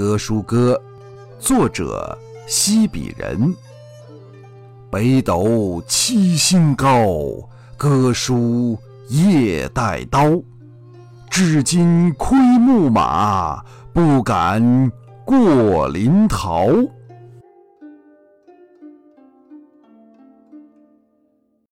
歌书歌，作者西比人。北斗七星高，歌书夜带刀。至今窥牧马，不敢过临洮。